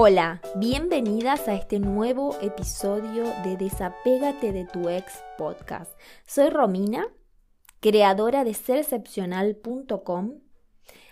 Hola, bienvenidas a este nuevo episodio de Desapégate de tu ex podcast. Soy Romina, creadora de serexcepcional.com.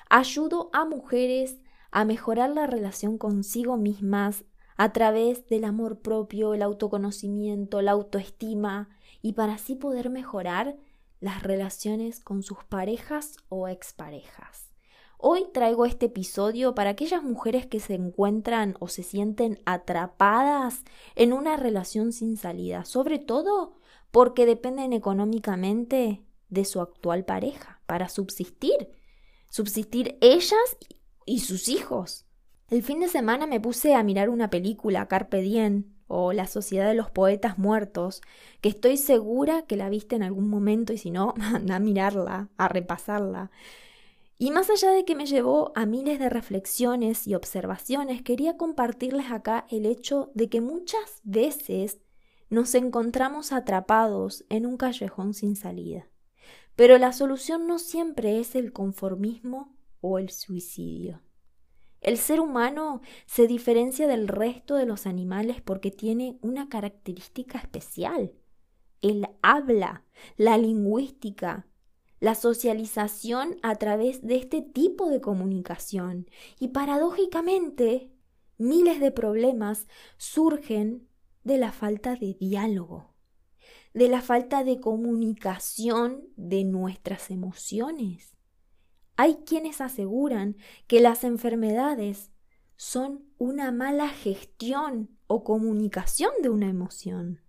Ayudo a mujeres a mejorar la relación consigo mismas a través del amor propio, el autoconocimiento, la autoestima y para así poder mejorar las relaciones con sus parejas o exparejas. Hoy traigo este episodio para aquellas mujeres que se encuentran o se sienten atrapadas en una relación sin salida, sobre todo porque dependen económicamente de su actual pareja para subsistir, subsistir ellas y sus hijos. El fin de semana me puse a mirar una película, Carpe Diem, o La Sociedad de los Poetas Muertos, que estoy segura que la viste en algún momento y si no, anda a mirarla, a repasarla. Y más allá de que me llevó a miles de reflexiones y observaciones, quería compartirles acá el hecho de que muchas veces nos encontramos atrapados en un callejón sin salida. Pero la solución no siempre es el conformismo o el suicidio. El ser humano se diferencia del resto de los animales porque tiene una característica especial. El habla, la lingüística, la socialización a través de este tipo de comunicación. Y paradójicamente, miles de problemas surgen de la falta de diálogo, de la falta de comunicación de nuestras emociones. Hay quienes aseguran que las enfermedades son una mala gestión o comunicación de una emoción.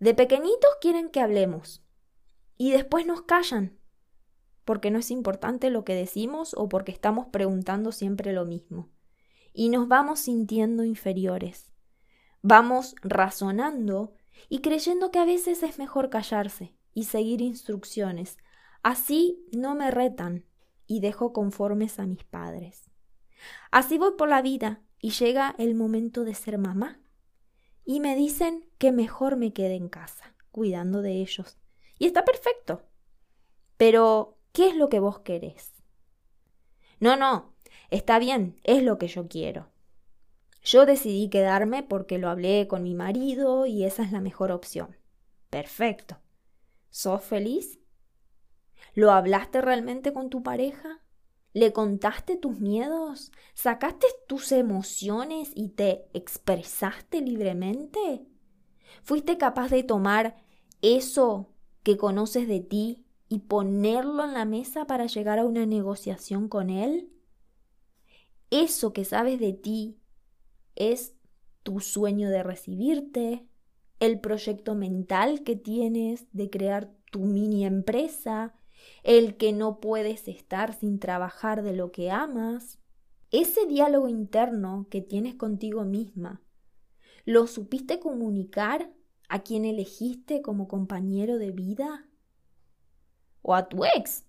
De pequeñitos quieren que hablemos, y después nos callan, porque no es importante lo que decimos o porque estamos preguntando siempre lo mismo. Y nos vamos sintiendo inferiores. Vamos razonando y creyendo que a veces es mejor callarse y seguir instrucciones. Así no me retan y dejo conformes a mis padres. Así voy por la vida y llega el momento de ser mamá. Y me dicen que mejor me quede en casa, cuidando de ellos, y está perfecto. Pero, ¿qué es lo que vos querés? No, no, está bien, es lo que yo quiero. Yo decidí quedarme porque lo hablé con mi marido y esa es la mejor opción. Perfecto. ¿Sos feliz? ¿Lo hablaste realmente con tu pareja? ¿Le contaste tus miedos? ¿Sacaste tus emociones y te expresaste libremente? ¿Fuiste capaz de tomar eso que conoces de ti y ponerlo en la mesa para llegar a una negociación con él? Eso que sabes de ti es tu sueño de recibirte, el proyecto mental que tienes de crear tu mini empresa, el que no puedes estar sin trabajar de lo que amas, ese diálogo interno que tienes contigo misma, ¿lo supiste comunicar a quien elegiste como compañero de vida? ¿O a tu ex?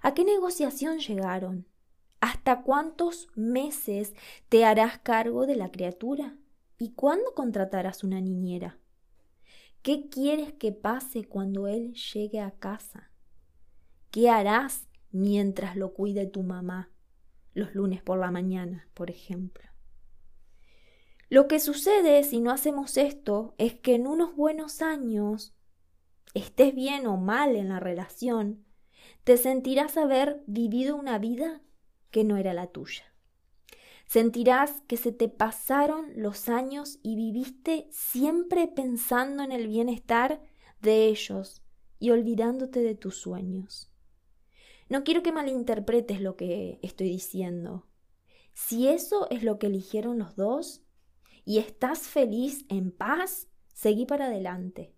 ¿A qué negociación llegaron? ¿Hasta cuántos meses te harás cargo de la criatura? ¿Y cuándo contratarás una niñera? ¿Qué quieres que pase cuando él llegue a casa? ¿Qué harás mientras lo cuide tu mamá los lunes por la mañana, por ejemplo? Lo que sucede si no hacemos esto es que en unos buenos años, estés bien o mal en la relación, te sentirás haber vivido una vida que no era la tuya. Sentirás que se te pasaron los años y viviste siempre pensando en el bienestar de ellos y olvidándote de tus sueños. No quiero que malinterpretes lo que estoy diciendo. Si eso es lo que eligieron los dos, y estás feliz, en paz, seguí para adelante.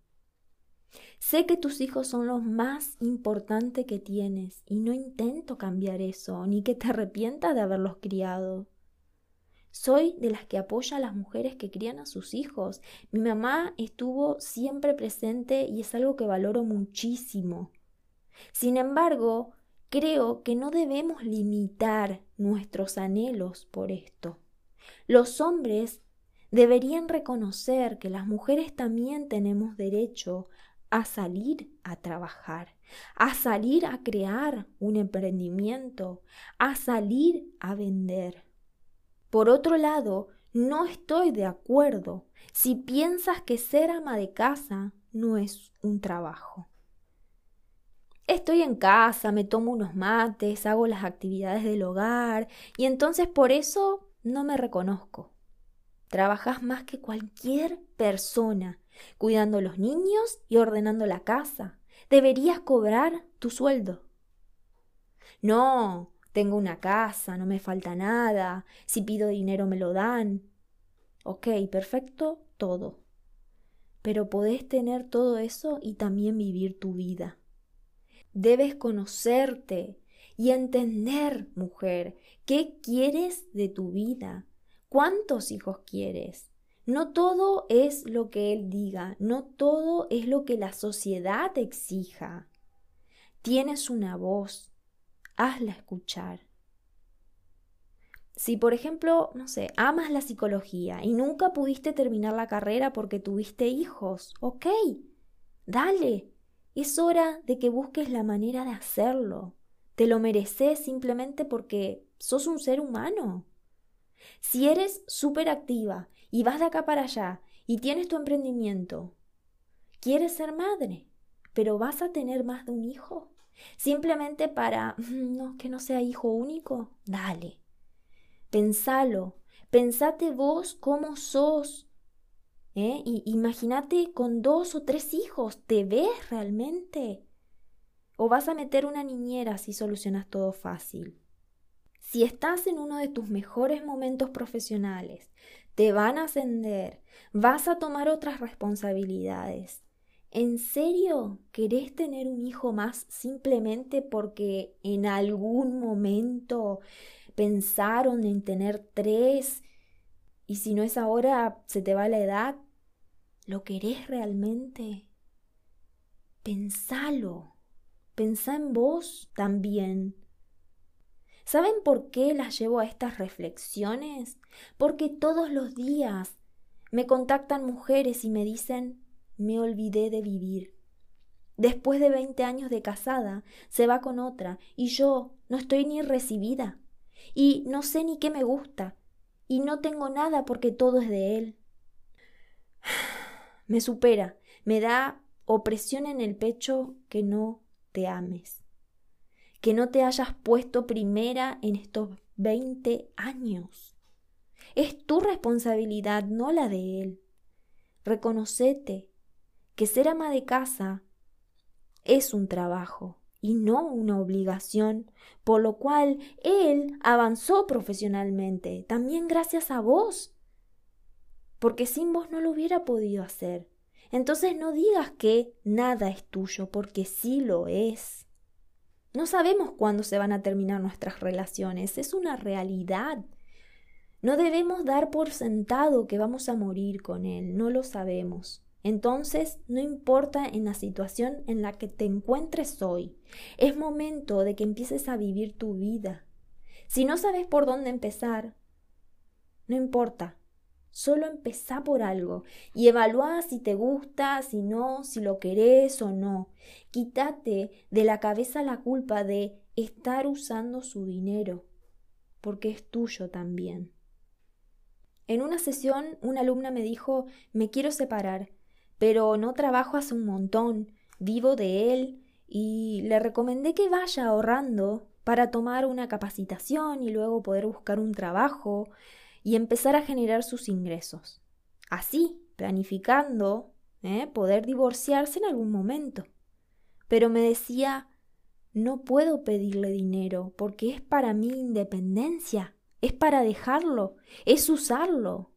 Sé que tus hijos son lo más importante que tienes y no intento cambiar eso, ni que te arrepientas de haberlos criado. Soy de las que apoya a las mujeres que crían a sus hijos. Mi mamá estuvo siempre presente y es algo que valoro muchísimo. Sin embargo, creo que no debemos limitar nuestros anhelos por esto. Los hombres deberían reconocer que las mujeres también tenemos derecho a salir a trabajar, a salir a crear un emprendimiento, a salir a vender. Por otro lado, no estoy de acuerdo si piensas que ser ama de casa no es un trabajo. Estoy en casa, me tomo unos mates, hago las actividades del hogar y entonces por eso no me reconozco. Trabajas más que cualquier persona, cuidando los niños y ordenando la casa. Deberías cobrar tu sueldo. No, tengo una casa, no me falta nada, si pido dinero me lo dan. Ok, perfecto, todo. Pero podés tener todo eso y también vivir tu vida. Debes conocerte y entender, mujer, qué quieres de tu vida, cuántos hijos quieres. No todo es lo que él diga, no todo es lo que la sociedad exija. Tienes una voz, hazla escuchar. Si, por ejemplo, no sé, amas la psicología y nunca pudiste terminar la carrera porque tuviste hijos, ok, dale. Es hora de que busques la manera de hacerlo. Te lo mereces simplemente porque sos un ser humano. Si eres súper activa y vas de acá para allá y tienes tu emprendimiento, quieres ser madre, pero vas a tener más de un hijo. Simplemente para no, que no sea hijo único, dale. Pensalo, pensate vos cómo sos. ¿Eh? Y imagínate con dos o tres hijos, ¿te ves realmente? ¿O vas a meter una niñera si solucionas todo fácil? Si estás en uno de tus mejores momentos profesionales, te van a ascender, vas a tomar otras responsabilidades. ¿En serio querés tener un hijo más simplemente porque en algún momento pensaron en tener tres y si no es ahora se te va la edad? ¿Lo querés realmente? Pensalo, pensá en vos también. ¿Saben por qué las llevo a estas reflexiones? Porque todos los días me contactan mujeres y me dicen me olvidé de vivir. Después de veinte años de casada, se va con otra y yo no estoy ni recibida. Y no sé ni qué me gusta. Y no tengo nada porque todo es de él. Me supera, me da opresión en el pecho que no te ames. Que no te hayas puesto primera en estos veinte años. Es tu responsabilidad, no la de él. Reconocete, que ser ama de casa es un trabajo y no una obligación, por lo cual él avanzó profesionalmente, también gracias a vos, porque sin vos no lo hubiera podido hacer. Entonces no digas que nada es tuyo, porque sí lo es. No sabemos cuándo se van a terminar nuestras relaciones, es una realidad. No debemos dar por sentado que vamos a morir con él, no lo sabemos. Entonces, no importa en la situación en la que te encuentres hoy, es momento de que empieces a vivir tu vida. Si no sabes por dónde empezar, no importa, solo empezá por algo y evalúa si te gusta, si no, si lo querés o no. Quítate de la cabeza la culpa de estar usando su dinero, porque es tuyo también. En una sesión, una alumna me dijo, me quiero separar pero no trabajo hace un montón, vivo de él y le recomendé que vaya ahorrando para tomar una capacitación y luego poder buscar un trabajo y empezar a generar sus ingresos. Así, planificando, ¿eh? poder divorciarse en algún momento. Pero me decía, no puedo pedirle dinero porque es para mi independencia, es para dejarlo, es usarlo.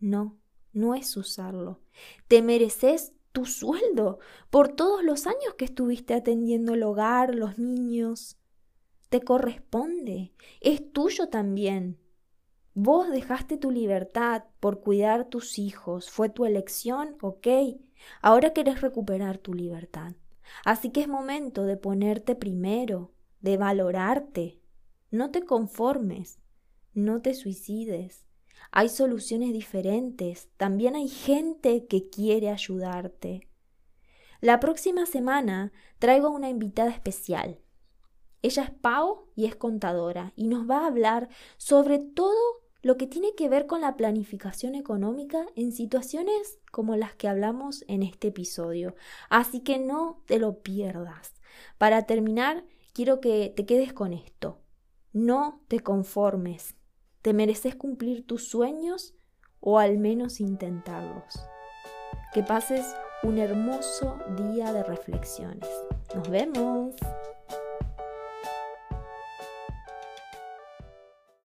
No, no es usarlo. Te mereces tu sueldo por todos los años que estuviste atendiendo el hogar, los niños. Te corresponde, es tuyo también. Vos dejaste tu libertad por cuidar tus hijos, fue tu elección, ok. Ahora querés recuperar tu libertad. Así que es momento de ponerte primero, de valorarte. No te conformes, no te suicides, hay soluciones diferentes, también hay gente que quiere ayudarte. La próxima semana traigo una invitada especial. Ella es Pau y es contadora y nos va a hablar sobre todo lo que tiene que ver con la planificación económica en situaciones como las que hablamos en este episodio. Así que no te lo pierdas. Para terminar, quiero que te quedes con esto. No te conformes. Te mereces cumplir tus sueños o al menos intentarlos. Que pases un hermoso día de reflexiones. Nos vemos.